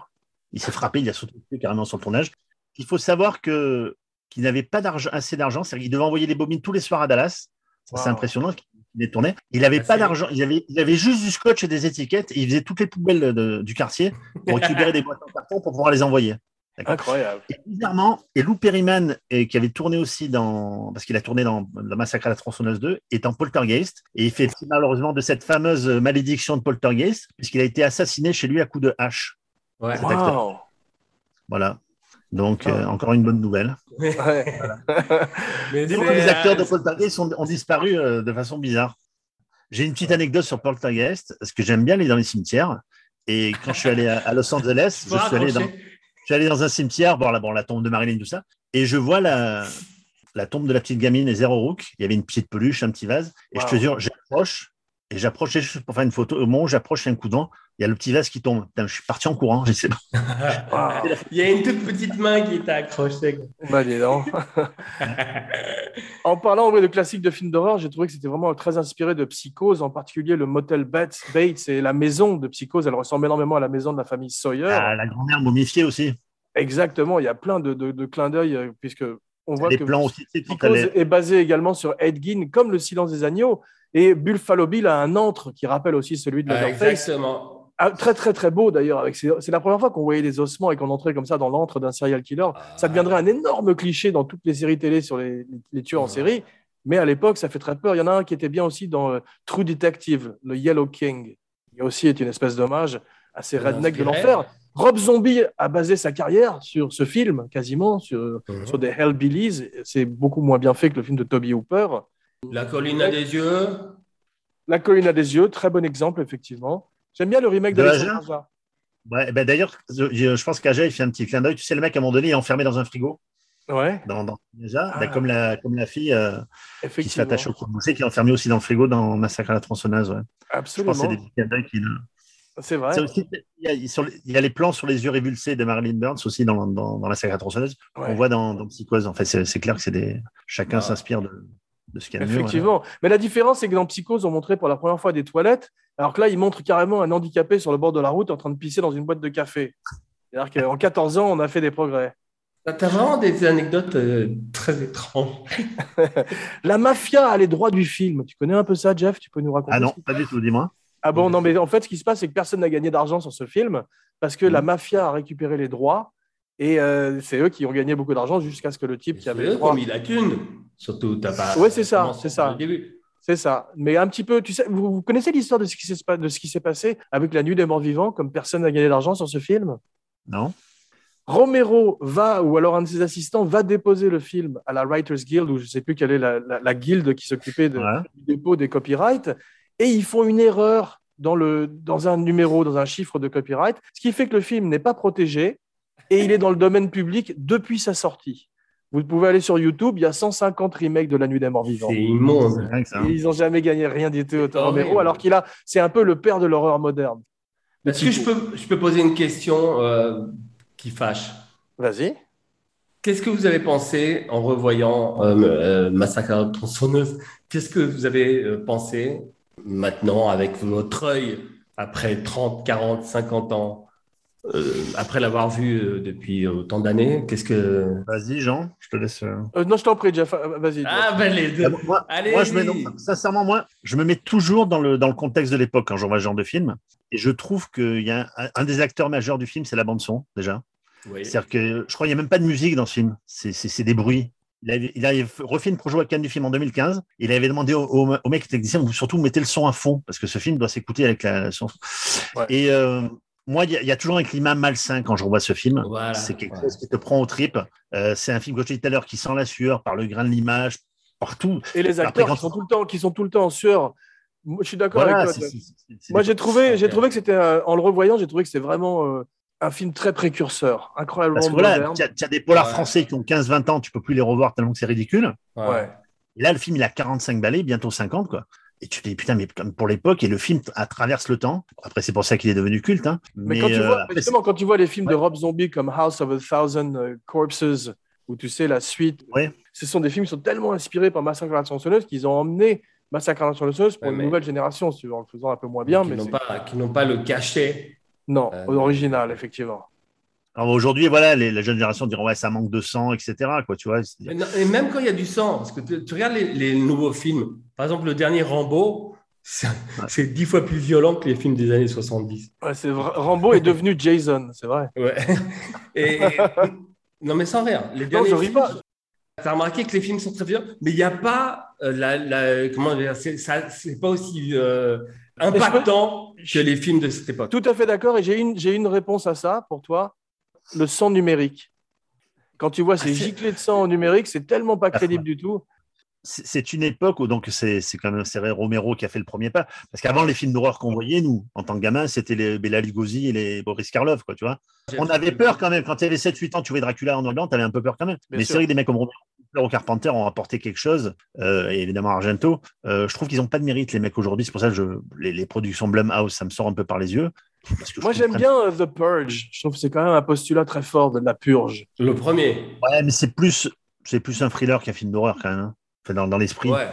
Il s'est frappé, il a sauté carrément sur le tournage. Il faut savoir que qu'il n'avait pas assez d'argent, c'est-à-dire qu'il devait envoyer des bobines tous les soirs à Dallas. C'est impressionnant les tournait. Il n'avait Ah, pas d'argent, il avait, il avait juste du scotch et des étiquettes et il faisait toutes les poubelles de- du quartier pour récupérer des boîtes en carton pour pouvoir les envoyer. Incroyable. Et bizarrement, et Lou Perryman, et qui avait tourné aussi dans, parce qu'il a tourné dans Le Massacre à la tronçonneuse 2, est en Poltergeist. Et il fait malheureusement de cette fameuse malédiction de Poltergeist, puisqu'il a été assassiné chez lui à coups de hache. Ouais. Waouh. Voilà. Donc, Ah. euh, encore une bonne nouvelle. Ouais. Mais les acteurs de euh, Poltergeist ont, ont disparu euh, de façon bizarre. J'ai une petite anecdote sur Poltergeist, parce que j'aime bien aller dans les cimetières. Et quand je suis allé à, à Los Angeles, je suis allé dans, raccrocher. Je suis allé dans un cimetière, bon, là, bon, la tombe de Marilyn, tout ça, et je vois la, la tombe de la petite gamine et Zéro Rook. Il y avait une petite peluche, un petit vase, et je te jure, j'approche, et j'approchais juste pour faire une photo. Au moment où j'approche, un coup d'an, il y a le petit vase qui tombe. Putain, je suis parti en courant, je sais pas. Il y a une toute petite main qui t'a accroché. bah, dis donc. en parlant de classiques de films d'horreur, j'ai trouvé que c'était vraiment très inspiré de Psychose, en particulier le motel Bates, Bates et la maison de Psychose. Elle ressemble énormément à la maison de la famille Sawyer. Ah, la grand-mère momifiée aussi. Exactement, il y a plein de, de- de clins d'œil, euh, puisque on voit Les que plans aussi, est basé également sur Ed Gein, comme Le Silence des Agneaux. Et Buffalo Bill a un antre qui rappelle aussi celui de Ah, Leatherface. exactement. Ah, très très très beau d'ailleurs. avec ses- C'est la première fois qu'on voyait des ossements et qu'on entrait comme ça dans l'antre d'un serial killer. Ça deviendrait un énorme cliché dans toutes les séries télé sur les, les- tueurs en série. Mais à l'époque, ça fait très peur. Il y en a un qui était bien aussi dans euh, True Detective, le Yellow King, qui aussi est une espèce d'hommage à ces rednecks de l'enfer. Rob Zombie a basé sa carrière sur ce film, quasiment, sur, Mhm. sur des Hellbillies. C'est beaucoup moins bien fait que le film de Toby Hooper. La colline a des yeux. La colline à des yeux, très bon exemple, effectivement. J'aime bien le remake De Aja. Ouais, ben d'ailleurs, je, je pense qu'Aja, il fait un petit clin d'œil. Tu sais, le mec, à un moment donné, il est enfermé dans un frigo. Ouais, Dans, dans, déjà, Ah. ben, comme, la, comme la fille euh, qui s'attache au courboucher, qui est enfermée aussi dans le frigo dans Massacre à la tronçonneuse. Ouais. Je Absolument. pense que c'est des petits clins d'œil qui. C'est vrai. C'est aussi- il, y a, sur les- il y a les plans sur les yeux révulsés de Marilyn Burns aussi dans, dans, dans Massacre à la tronçonneuse. Ouais. On voit dans, dans Psychose. En fait, c'est c'est clair que c'est des. Chacun Ah. s'inspire de, de ce qu'il y a de mieux, Effectivement. Mais la différence, c'est que dans Psychose, on montrait pour la première fois des toilettes, alors que là, ils montrent carrément un handicapé sur le bord de la route en train de pisser dans une boîte de café. C'est-à-dire qu'en 14 ans, on a fait des progrès. T'as t'as vraiment des anecdotes euh, très étranges. La mafia a les droits du film. Tu connais un peu ça, Jeff? Tu peux nous raconter Ah non, pas du tout, dis-moi. Ah bon, non, mais en fait, ce qui se passe, c'est que personne n'a gagné d'argent sur ce film parce que la mafia a récupéré les droits et euh, c'est eux qui ont gagné beaucoup d'argent jusqu'à ce que le type qui avait les eux qui droits ont mis la thune. Surtout, t'as pas. Ouais, c'est ça, c'est ça. début. C'est ça. Mais un petit peu, tu sais, vous, vous connaissez l'histoire de ce qui s'est pas- de ce qui s'est passé avec La Nuit des Morts Vivants, comme personne n'a gagné d'argent sur ce film? Non Romero va, ou alors un de ses assistants, va déposer le film à la Writers Guild, ou je ne sais plus quelle est la, la- la guilde qui s'occupait de- Ouais. du dépôt des copyrights, et ils font une erreur dans, le, dans un numéro, dans un chiffre de copyright, ce qui fait que le film n'est pas protégé, et il est dans le domaine public depuis sa sortie. Vous pouvez aller sur YouTube, il y a 150 remakes de La Nuit des Morts Vivants. C'est immonde. hein. Ils n'ont jamais gagné rien du tout, Romero, alors qu'il a, c'est un peu le père de l'horreur moderne. Est-ce que je peux, je peux poser une question euh, qui fâche? Vas-y. Qu'est-ce que vous avez pensé en revoyant euh, euh, Massacre à la tronçonneuse Qu'est-ce que vous avez pensé maintenant avec votre œil après 30, 40, 50 ans, euh, après l'avoir vu euh, depuis autant d'années Qu'est-ce que... Vas-y, Jean, je te laisse. euh. Euh, non, je t'en prie, Jeff. euh, Vas-y. Ah ben les deux moi, Allez moi, je mets, non, sincèrement, moi, je me mets toujours dans le, dans le contexte de l'époque quand j'en vois ce genre de film. Et je trouve qu'il y a un, un des acteurs majeurs du film, c'est la bande-son, déjà. Oui. C'est-à-dire que je crois qu'il n'y a même pas de musique dans ce film. C'est- C'est c'est des bruits. Il avait, il avait refait une projet à Cannes du film en 2015. Il avait demandé au, au, au mec technicien, vous surtout mettez le son à fond, parce que ce film doit s'écouter avec la, son. Ouais. Et euh, moi, il y, a- il y a toujours un climat malsain quand je revois ce film. Voilà. C'est quelque Ouais. chose qui te prend aux tripes. Euh, c'est un film, comme je disais tout à l'heure, qui sent la sueur par le grain de l'image, partout. Et les Après, acteurs quand- qui sont tout le temps, qui sont tout le temps en sueur. Moi, je suis d'accord Voilà, avec c'est- toi. c'est- c'est- c'est Moi, j'ai trouvé, j'ai trouvé que c'était, en le revoyant, j'ai trouvé que c'était vraiment euh, un film très précurseur, incroyablement Parce que voilà, tu as, tu as des polars Ouais. français qui ont 15-20 ans, tu peux plus les revoir tellement que c'est ridicule. Ouais. Ouais. Et là, le film, il a 45 balais, bientôt 50, quoi. Et tu te dis, putain, mais comme pour l'époque, et le film à traverse le temps. Après, c'est pour ça qu'il est devenu culte. Hein. Mais, quand, tu euh, vois, après, justement, quand tu vois les films de Ouais. Rob Zombie comme House of a Thousand euh, Corpses, où tu sais la suite, Ouais. ce sont des films qui sont tellement inspirés par Massacre à la tronçonneuse qu'ils ont emmené Massacre à la tronçonneuse pour Ouais, une nouvelle génération, si tu veux, en le faisant un peu moins bien, qui mais n'ont c'est- pas, qui n'ont pas le cachet. non, Euh, original, effectivement. Alors aujourd'hui, voilà, les, la jeune génération diront, ouais, ça manque de sang, etc. Quoi, tu vois, Et, non- et même quand il y a du sang, parce que tu, tu regardes les, les nouveaux films, par exemple le dernier Rambo, c'est dix fois plus violent que les films des années 70. Ouais, c'est vrai. Rambo est devenu Jason, c'est vrai. Ouais. Et, non mais sans rire, les Non, derniers je films, pas. tu as remarqué que les films sont très violents, mais il n'y a pas euh, la, la- comment dire, c'est ça- c'est pas aussi euh, impactant que les films de cette époque. Tout à fait d'accord, et j'ai une, j'ai une réponse à ça pour toi. Le sang numérique. Quand tu vois ces Ah, giclées de sang en numérique, c'est tellement pas crédible du tout. C'est une époque où donc c'est c'est quand même c'est Romero qui a fait le premier pas. Parce qu'avant, les films d'horreur qu'on voyait, nous, en tant que gamins, c'était les Bela Lugosi et les Boris Karloff, quoi, tu vois. On avait peur quand même. Quand tu avais 7-8 ans, tu voyais Dracula en noir et blanc, tu avais un peu peur quand même. Bien Mais c'est vrai que des mecs comme Romero, ou Carpenter ont apporté quelque chose, euh, et évidemment Argento. Euh, je trouve qu'ils n'ont pas de mérite, les mecs, aujourd'hui. C'est pour ça que je, les, les productions Blumhouse, ça me sort un peu par les yeux. Parce que je Moi, j'aime bien euh, The Purge. Je trouve que c'est quand même un postulat très fort de la purge. Le premier. Ouais, mais c'est plus, c'est plus un thriller qu'un film d'horreur, quand même. Hein. Enfin, dans, dans l'esprit. Ouais.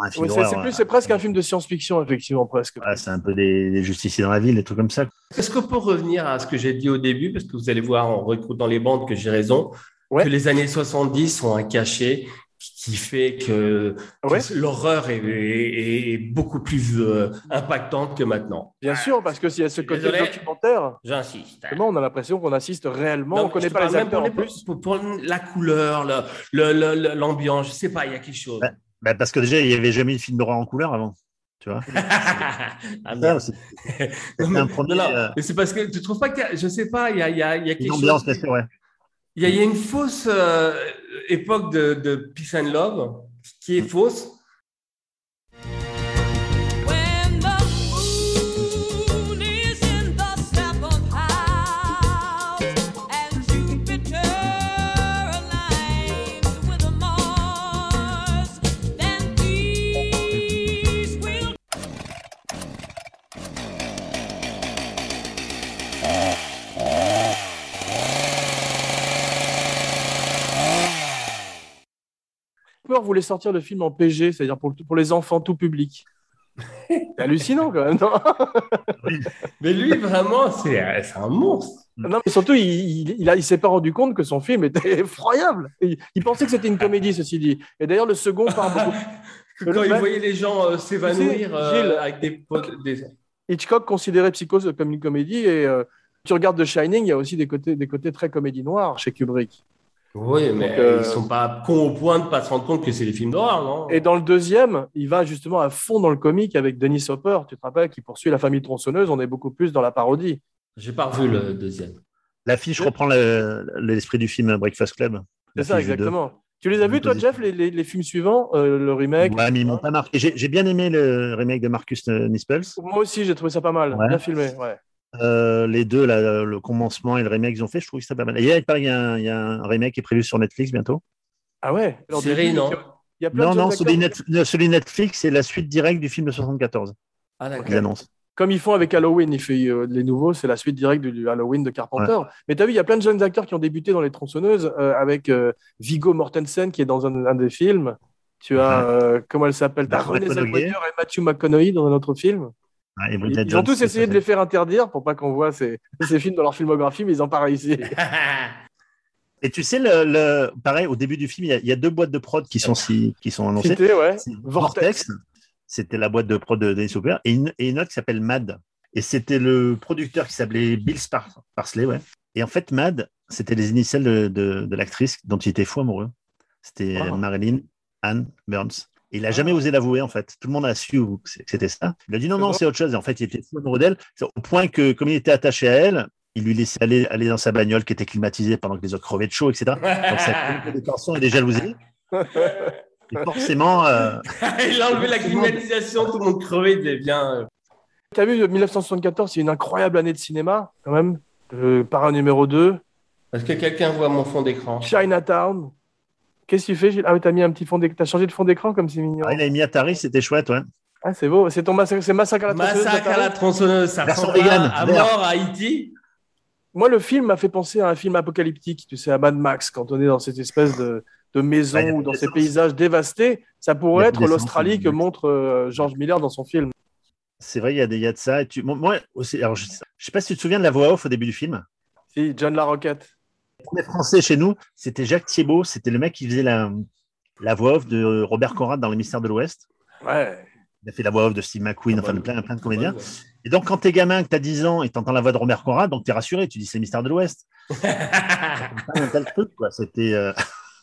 Ouais, c'est presque un film de science-fiction, effectivement, presque. Voilà, c'est un peu des, des justiciers dans la ville, des trucs comme ça. Est-ce qu'on peut revenir à ce que j'ai dit au début, parce que vous allez voir en recrutant les bandes que j'ai raison, Ouais. que les années 70 sont un cachet qui fait que, que Ouais. l'horreur est, est- est beaucoup plus euh, impactante que maintenant. Bien sûr, parce que s'il y a ce côté Désolé. documentaire, J'insiste. on a l'impression qu'on assiste réellement. Non, on connaît je te pas les acteurs en pour les- plus. Pour, pour la couleur, le- le- le- le- l'ambiance, je sais pas, il y a quelque chose. Ouais. Bah, parce que déjà, il n'y avait jamais eu de film d'horreur en couleur avant. Tu vois ah, c'est- euh, parce que tu trouves pas qu'il y a, je sais pas, il y a, il y a, il y a quelque une ambiance, chose. bien sûr, ouais. Il y a, il y a une fausse euh, époque de, de Peace and Love qui est fausse. Voulait sortir le film en PG, c'est-à-dire pour, pour les enfants tout public. C'est hallucinant quand même, non Mais lui, vraiment, c'est un monstre. Non, mais surtout, il, il, il a- il s'est pas rendu compte que son film était effroyable. Il, il pensait que c'était une comédie, ceci dit. Et d'ailleurs, le second part beaucoup. Que Le Quand il voyait les gens euh, s'évanouir euh, Gilles. avec des, potes- des- Hitchcock considérait Psycho comme une comédie et euh, tu regardes The Shining, il y a aussi des côtés, des côtés très comédie noire chez Kubrick. Oui, mais Donc, euh, ils sont pas cons au point de pas se rendre compte que c'est des films d'horreur, non? Et dans le deuxième, il va justement à fond dans le comique avec Dennis Hopper, tu te rappelles, qui poursuit la famille tronçonneuse, on est beaucoup plus dans la parodie. J'ai pas revu le deuxième. L'affiche reprend le- l'esprit du film Breakfast Club. C'est ça, exactement. Tu les as vus, toi. Jeff, les, les- les films suivants, euh, le remake Ouais, mais ils m'ont pas marqué. J'ai bien aimé le remake de Marcus Nispels. Moi aussi, j'ai trouvé ça pas mal, Ouais. bien filmé. Ouais. Euh, les deux, là, le commencement et le remake qu'ils ont fait, je trouve que c'était pas mal. Et il y a, il paraît qu'il y a un- il y a un remake qui est prévu sur Netflix bientôt. Ah ouais Alors, Série, des- non Il y a plein Non, de non, celui, acteurs. Net- celui Netflix, c'est la suite directe du film de 74 Ah, d'accord. annoncent. Comme ils font avec Halloween, ils font, euh, les nouveaux, c'est la suite directe du, Halloween de Carpenter. Mais tu as vu, il y a plein de jeunes acteurs qui ont débuté dans les tronçonneuses euh, avec euh, Vigo Mortensen qui est dans un, un des films. Tu as, euh, comment elle s'appelle? Bah, Renée Zellweger et Matthew McConaughey dans un autre film. Et Ils, ont tous essayé de les faire interdire pour pas qu'on voit ces, ces films dans leur filmographie, mais ils n'ont pas réussi. Et tu sais, le, le- pareil, au début du film, il y a, il y a deux boîtes de prod qui sont, si, qui sont annoncées. C'était, ouais. Vortex. C'était la boîte de prod de Denis Hopper, et une, et une autre qui s'appelle Mad. Et c'était le producteur qui s'appelait Bill Spar- Parsley, ouais. Et en fait, Mad, c'était les initiales de, de, de l'actrice dont il était fou amoureux. C'était Ah. Marilyn Anne Burns. Et il n'a jamais osé l'avouer, en fait. Tout le monde a su que c'était ça. Il a dit non, non, c'est autre chose. Et en fait, il était fou amoureux d'elle, au point que, comme il était attaché à elle, il lui laissait aller, aller dans sa bagnole qui était climatisée pendant que les autres crevaient de chaud, etc. Donc, ça crée des tensions et des jalousies. Et forcément, euh, Il a enlevé la climatisation, tout le monde crevé, il. Tu as vu, 1974, c'est une incroyable année de cinéma, quand même. Euh, Parrain numéro 2, Est-ce que quelqu'un voit mon fond d'écran? Chinatown. Qu'est-ce que tu fais, Gilles? Ah, oui, t'as mis un petit fond d'écran. T'as changé de fond d'écran comme c'est mignon. ah, il a mis Atari, c'était chouette, ouais. Ah, c'est beau. C'est ton massacre, c'est massacre à la tronçonneuse Massacre à la tronçonneuse, ça ressemble à, mort à Haïti. Moi, le film m'a fait penser à un film apocalyptique, tu sais, à Mad Max, quand on est dans cette espèce de, de maison ou dans ces paysages dévastés. Ça pourrait être l'Australie que montre euh, George Miller dans son film. C'est vrai, il y, a des- il y a de ça. Et tu, moi- moi aussi, alors, je ne sais pas si tu te souviens de la voix off au début du film. Si, John LaRoquette. Le premier français chez nous, c'était Jacques Thiebaud. C'était le mec qui faisait la, la voix off de Robert Conrad dans Les Mystères de l'Ouest. Ouais. Il a fait la voix off de Steve McQueen, enfin de plein, plein de comédiens. Et donc, quand t'es gamin, que t'as 10 ans et t'entends la voix de Robert Conrad, donc t'es rassuré. Tu dis c'est Les Mystères de l'Ouest. un tel truc, quoi. C'était. euh,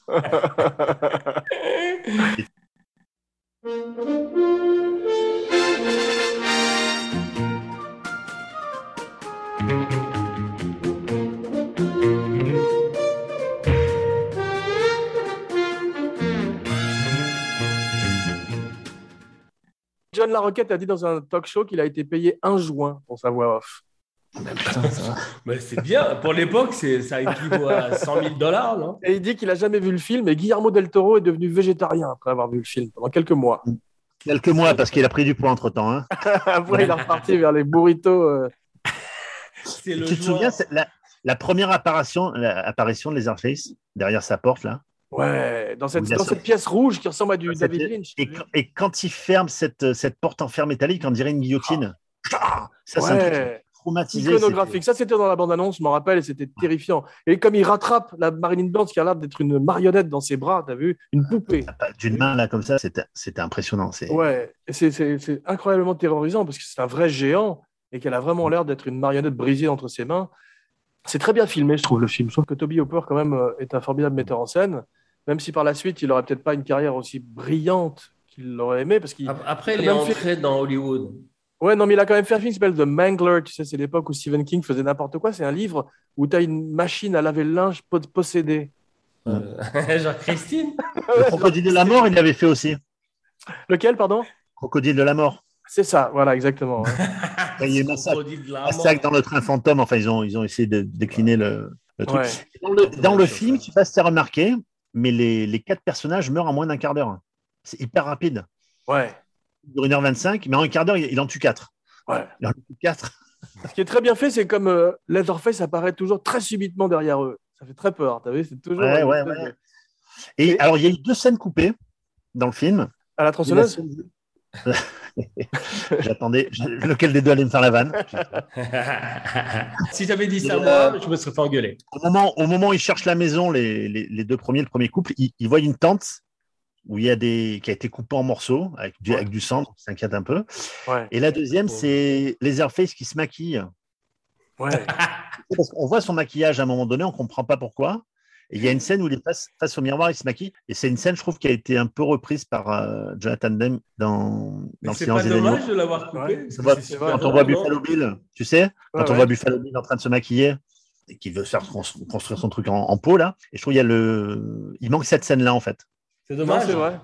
John LaRoquette a dit dans un talk show qu'il a été payé un juin pour sa voix off. Va. Mais c'est bien. Pour l'époque, c'est- ça équivaut à 100 000 dollars, non? Et il dit qu'il a jamais vu le film et Guillermo del Toro est devenu végétarien après avoir vu le film pendant quelques mois. Quelques mois, parce qu'il a pris du poids entre temps. Hein. Après, il est reparti vers les burritos. euh, le Tu te joueur. souviens, la, la première apparition, la- apparition de Leatherface derrière sa porte, là? Ouais, dans cette, dans pièce rouge qui ressemble à du Ah, David Lynch. et, quand- et quand il ferme cette, cette porte en fer métallique, on dirait une guillotine. Ah, ça, c'est un truc Ouais, traumatisé. iconographique. Ça, c'était dans la bande-annonce, je m'en rappelle, et c'était terrifiant. Et comme il rattrape la Marilyn Banks qui a l'air d'être une marionnette dans ses bras, t'as vu? Une poupée. D'une main, là, comme ça, c'était impressionnant. C'est- Ouais, c'est- c'est c'est incroyablement terrorisant parce que c'est un vrai géant et qu'elle a vraiment l'air d'être une marionnette brisée entre ses mains. C'est très bien filmé, je trouve, le film. Je trouve que Toby Hopper, quand même, euh, est un formidable metteur en scène, même si par la suite, il n'aurait peut-être pas une carrière aussi brillante qu'il l'aurait aimé. Parce qu'il... Après, il est a même fait- entré dans Hollywood. Ouais, non, mais il a quand même fait un film qui s'appelle The Mangler. Tu sais, c'est l'époque où Stephen King faisait n'importe quoi. C'est un livre où tu as une machine à laver le linge po- possédée. Euh, genre Christine Le crocodile de la mort, il l'avait fait aussi. Lequel, pardon? Crocodile de la mort. C'est ça, voilà, exactement. il y a eu Massacre, Crocodile de la Massacre mort. dans le train fantôme, enfin, ils ont, ils ont essayé de décliner le, le truc. Ouais. Dans le, dans le film, tu passes à remarquer, mais les, les quatre personnages meurent en moins d'un quart d'heure. C'est hyper rapide. Ouais, Il dure 1h25, mais en un quart d'heure, il, il en tue quatre. ouais. Il en tue quatre. Ce qui est très bien fait, c'est comme euh, Leatherface apparaît toujours très subitement derrière eux. Ça fait très peur, t'as vu C'est toujours Ouais, ouais, ouais. Et- alors, il y a eu deux scènes coupées dans le film. À la tronçonneuse? J'attendais. Lequel des deux allait me faire la vanne si j'avais dit ça moi, je me serais fait engueuler. au moment, au moment où ils cherchent la maison, les, les, les deux premiers, le premier couple, ils, ils voient une tente où il y a des qui a été coupée en morceaux avec du, avec du sang, donc ils s'inquiètent un peu. Ouais, Et la deuxième, c'est Leatherface qui se maquille. ouais. Parce qu'on voit son maquillage à un moment donné, on comprend pas pourquoi. Et il y a une scène où il est face, face au miroir, il se maquille. Et c'est une scène, je trouve, qui a été un peu reprise par euh, Jonathan Demme dans, Mais dans c'est Silence pas des dommage de l'avoir coupé. Ouais. vrai, quand on voit Buffalo Bill, tu sais, quand Ouais, on ouais. voit Buffalo Bill en train de se maquiller et qu'il veut faire cons- construire son truc en, en peau, là, et je trouve qu'il y a le. Il manque cette scène-là, en fait. C'est dommage. c'est vrai.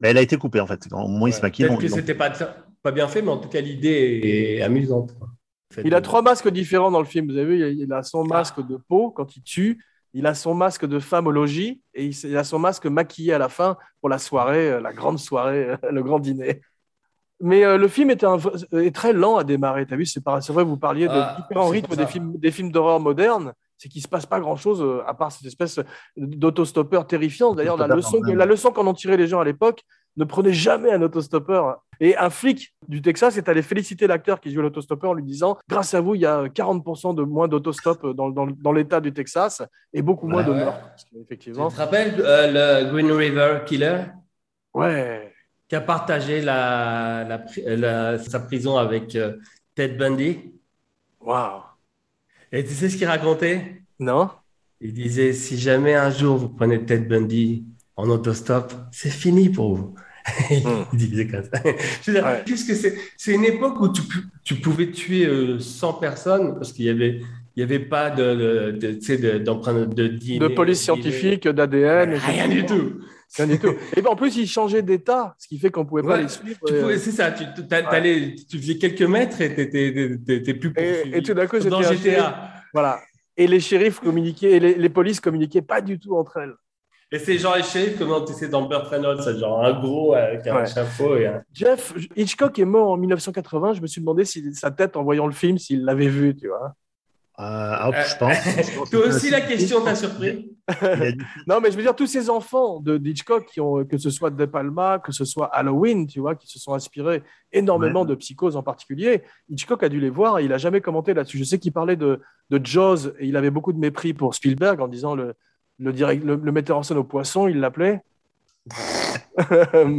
Mais elle a été coupée, en fait. Au où il se maquille, Peut-être que c'était pas, pas bien fait, mais en tout cas, l'idée est amusante. Fait Il a de- trois masques différents dans le film. Vous avez vu, il a- il a son masque de peau quand il tue, il a son masque de femme au logis et il a son masque maquillé à la fin pour la soirée, euh, la grande soirée, euh, le grand dîner. Mais euh, le film est, un, est très lent à démarrer. Tu as vu, c'est vrai, vous parliez de Ah, différents rythmes des films, des films d'horreur modernes. C'est qu'il se passe pas grand chose à part cette espèce d'autostoppeur terrifiant. D'ailleurs, la leçon, la leçon qu'en ont tiré les gens à l'époque, ne prenez jamais un autostoppeur. Et un flic du Texas est allé féliciter l'acteur qui joue l'autostoppeur en lui disant Grâce à vous, il y a 40% de moins d'autostop dans, dans, dans l'État du Texas et beaucoup moins Ouais, de ouais. meurtres. Que, Tu effectivement, te rappelles euh, le Green River Killer? Ouais. qui a partagé la, la pri- la- sa prison avec euh, Ted Bundy Waouh. Et tu sais ce qu'il racontait? Non Il disait si jamais un jour vous prenez Ted Bundy en autostop, c'est fini pour vous. Hmm. Il disait comme ça. Je veux dire, Ouais. puisque c'est une époque où tu, tu pouvais tuer euh, 100 personnes parce qu'il y avait il y avait pas de, de, de- tu sais, de- d'empreinte de, DNA, De police scientifique, d'ADN. Rien du tout. Rien du tout. Et ben, en plus, ils changeaient d'état, ce qui fait qu'on pouvait pas Ouais, les suivre. Tu et, pouvais- C'est ça, tu, t'allais- tu faisais quelques mètres et t'étais t'étais plus et, et tout d'un coup, Comme dans GTA. Voilà. Et les shérifs communiquaient, et les, les polices communiquaient pas du tout entre elles. Et c'est genre les shérifs, comment tu sais, dans Burt Reynolds, c'est genre un gros avec un Ouais. chapeau et un... Jeff Hitchcock est mort en 1980. Je me suis demandé si sa tête, en voyant le film, s'il l'avait vu, tu vois. Euh, ah, je pense. Je pense Toi c'est aussi, la question t'a surpris Non, mais je veux dire, tous ces enfants de d'Hitchcock, qui ont, que ce soit De Palma, que ce soit Halloween, tu vois, qui se sont inspirés énormément Ouais. de Psychose en particulier, Hitchcock a dû les voir et il a jamais commenté là-dessus. Je sais qu'il parlait de, de Jaws et il avait beaucoup de mépris pour Spielberg en disant le, le, direct, le, le metteur en scène au poisson, il l'appelait.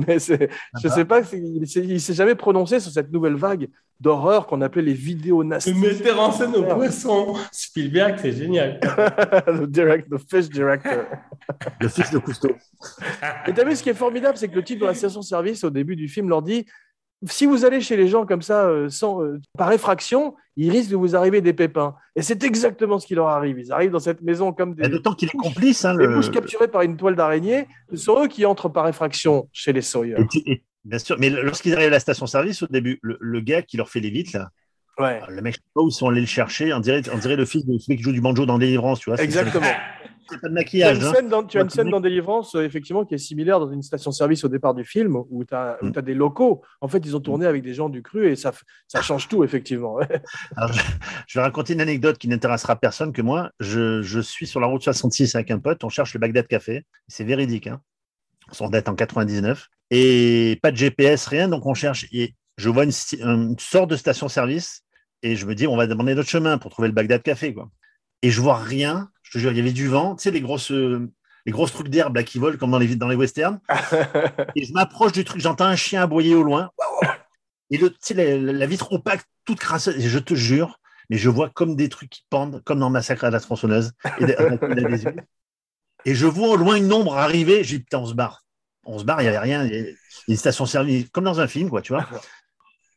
mais c'est- je sais pas, il s'est- il s'est jamais prononcé sur cette nouvelle vague d'horreur qu'on appelait les vidéos Le nasty. metteur en scène au poisson. Spielberg, c'est génial. le direct, the fish director. Le fils de Cousteau. Et t'as vu, ce qui est formidable, c'est que le type de la station-service, au début du film, leur dit si vous allez chez les gens comme ça, euh, sans, euh, par effraction, il risque de vous arriver des pépins. Et c'est exactement ce qui leur arrive. Ils arrivent dans cette maison comme des, D'autant qu'il est complice. Hein, des le... mouches capturées par une toile d'araignée. Ce sont eux qui entrent par effraction chez les Sawyer. Et bien sûr, mais lorsqu'ils arrivent à la station-service, au début, le, le gars qui leur fait les vitres, là, Ouais, Le mec, je sais pas où ils sont allés le chercher. On dirait, on dirait le fils de celui qui joue du banjo dans Délivrance, tu vois. exactement. C'est pas de Tu as une hein. scène dans, tu as une Ouais, scène mec. dans Délivrance, euh, effectivement, qui est similaire dans une station-service au départ du film, où tu as, Mm. des locaux. En fait, ils ont tourné avec des gens du cru et ça, change tout, effectivement. Alors, je, je vais raconter une anecdote qui n'intéressera personne que moi. Je, je suis sur la route 66 avec un pote. On cherche le Bagdad Café. C'est véridique. Hein. On date en 99. Et pas de GPS, rien. Donc, on cherche. Et je vois une, une sorte de station-service. Et je me dis, on va demander notre chemin pour trouver le Bagdad Café. Quoi. Et je vois rien. Je te jure, il y avait du vent. Tu sais, les grosses, euh, les grosses trucs d'herbe là, qui volent comme dans les, dans les westerns. Et je m'approche du truc, j'entends un chien aboyer au loin. Et le, tu sais, la, la vitre opaque, toute crasseuse. Et je te jure, mais je vois comme des trucs qui pendent, comme dans Massacre à la tronçonneuse. Et, et je vois au loin une ombre arriver. J'ai dit, putain, on se barre. On se barre, il n'y avait rien. Il y a une station-service, comme dans un film, quoi, tu vois.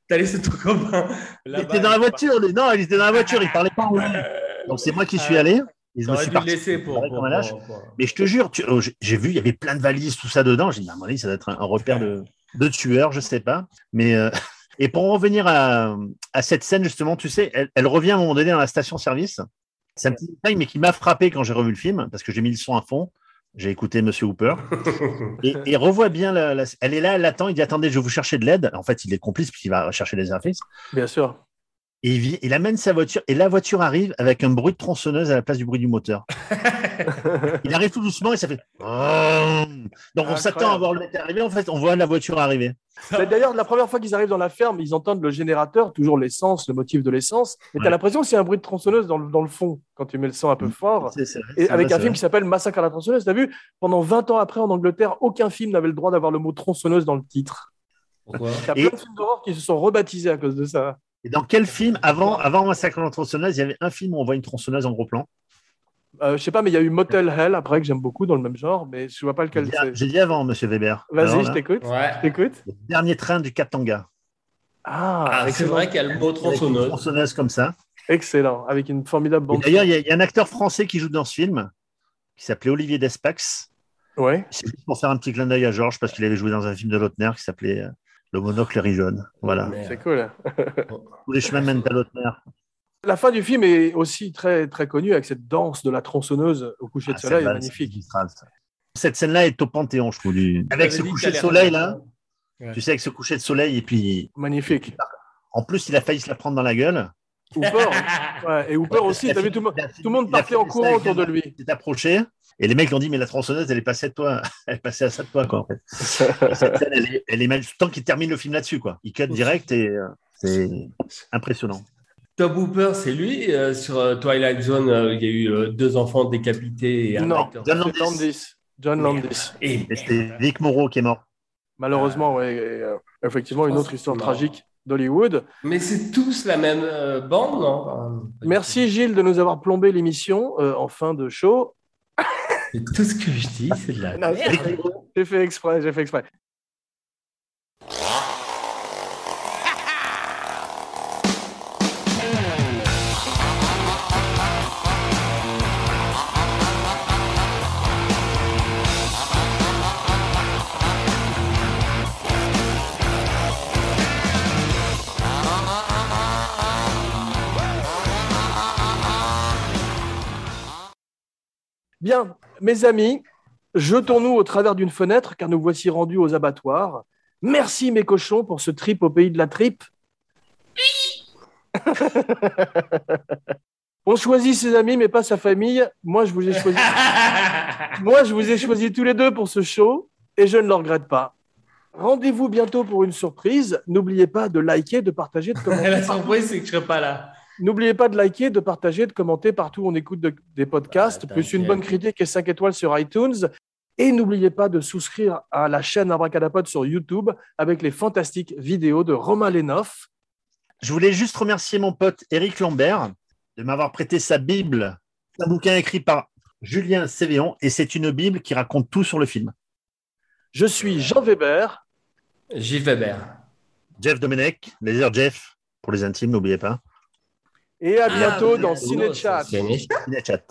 T'as laissé ton copain Il était dans la voiture. Non, il était dans la voiture, il parlait pas anglais. Donc c'est moi qui suis allé. Je me suis dû laisser pour. Mais je te jure, oh, j'ai- vu, il y avait plein de valises, tout ça dedans. J'ai dit, à mon avis, ça doit être un, un repère de, de tueurs, je sais pas. Mais euh, et pour en revenir à, à cette scène justement, tu sais, elle, elle revient à un moment donné dans la station-service. C'est un petit détail, mais qui m'a frappé quand j'ai revu le film parce que j'ai mis le son à fond. J'ai écouté Monsieur Hooper et, et revoit bien. La, la- elle est là, elle attend. Il dit attendez, je vais vous chercher de l'aide. En fait, il est complice puisqu'il va chercher les services. Bien sûr. Et il, vit- il amène sa voiture et la voiture arrive avec un bruit de tronçonneuse à la place du bruit du moteur. il arrive tout doucement et ça fait. Donc on s'attend à voir le mec arriver. En fait, on voit la voiture arriver. D'ailleurs, la première fois qu'ils arrivent dans la ferme, ils entendent le générateur, toujours l'essence, le motif de l'essence. Et tu Ouais. as l'impression que c'est un bruit de tronçonneuse dans le, dans le fond, quand tu mets le son un peu fort. Et c'est avec vrai, un film vrai. qui s'appelle Massacre à la tronçonneuse. Tu as vu, pendant 20 ans après, en Angleterre, aucun film n'avait le droit d'avoir le mot tronçonneuse dans le titre. Pourquoi? Il y a plein de films d'horreur qui se sont rebaptisés à cause de ça. Et dans quel film avant, avant Massacre à la tronçonneuse, il y avait un film où on voit une tronçonneuse en gros plan? Euh, je sais pas, mais il y a eu Motel Hell après que j'aime beaucoup dans le même genre, mais je vois pas lequel c'est. j'ai dit avant, Monsieur Weber. Vas-y, je t'écoute. Ouais. Le dernier train du Katanga. Ah, Ah, c'est vrai qu'il y a le mot Avec une tronçonneuse. tronçonneuse comme ça. Excellent, avec une formidable bande. D'ailleurs, il y, a- il y a un acteur français qui joue dans ce film, qui s'appelait Olivier Despax. Ouais. C'est juste pour faire un petit clin d'œil à Georges, parce qu'il avait joué dans un film de Lautner qui s'appelait euh, Le monocle jaune. Voilà. Merde. C'est cool. Tous les chemins mènent à Lautner. La fin du film est aussi très, très connue avec cette danse de la tronçonneuse au coucher Ah, de soleil, celle-là, magnifique. Cette scène-là est au Panthéon, je trouve. du- Avec ce coucher de soleil, là. Tu sais, avec ce coucher de soleil, et puis Magnifique. en plus, il a failli se la prendre dans la gueule. Hooper, ouais, et Hooper aussi, t'as vu tout le monde, tout le monde partait en courant autour de lui. Il s'est approché. Et les mecs lui ont dit, mais la tronçonneuse, elle est passée de toi. Elle est passée à ça de toi, quoi, en fait. Et cette scène, elle est, elle est mal... Tant qu'il termine le film là-dessus, quoi. Il cut direct et euh, c'est impressionnant. Tom Hooper, c'est lui. euh, sur euh, Twilight Zone, euh, il y a eu euh, deux enfants décapités et un Non, acteur. John c'est Landis. John Landis. Et Et c'était Vic Moreau qui est mort. Malheureusement, ouais, et, euh, effectivement, une Oh, autre histoire c'est tragique d'Hollywood. Mais c'est tous la même euh, bande, non? Merci Gilles de nous avoir plombé l'émission euh, en fin de show. Tout ce que je dis, c'est de la merde. J'ai fait exprès, j'ai fait exprès. Bien, mes amis, jetons-nous au travers d'une fenêtre car nous voici rendus aux abattoirs. Merci mes cochons pour ce trip au pays de la tripe. On choisit ses amis mais pas sa famille. Moi je vous ai choisi. Moi je vous ai choisi tous les deux pour ce show et je ne le regrette pas. Rendez-vous bientôt pour une surprise. N'oubliez pas de liker, de partager, de commenter. la surprise, c'est que je serai pas là. N'oubliez pas de liker, de partager, de commenter partout où on écoute de- des podcasts, Ah, plus une bonne critique et 5 étoiles sur iTunes. Et n'oubliez pas de souscrire à la chaîne Abracadapod sur YouTube avec les fantastiques vidéos de Romain Lenoff. Je voulais juste remercier mon pote Eric Lambert de m'avoir prêté sa Bible. Un bouquin écrit par Julien Sévéon et c'est une Bible qui raconte tout sur le film. Je suis Jean Weber. Gilles Weber. Jeff Domenech, laser Jeff, pour les intimes, n'oubliez pas. Et à bientôt Ah, dans oui, Ciné c'est- Chat. c'est- Cinechat.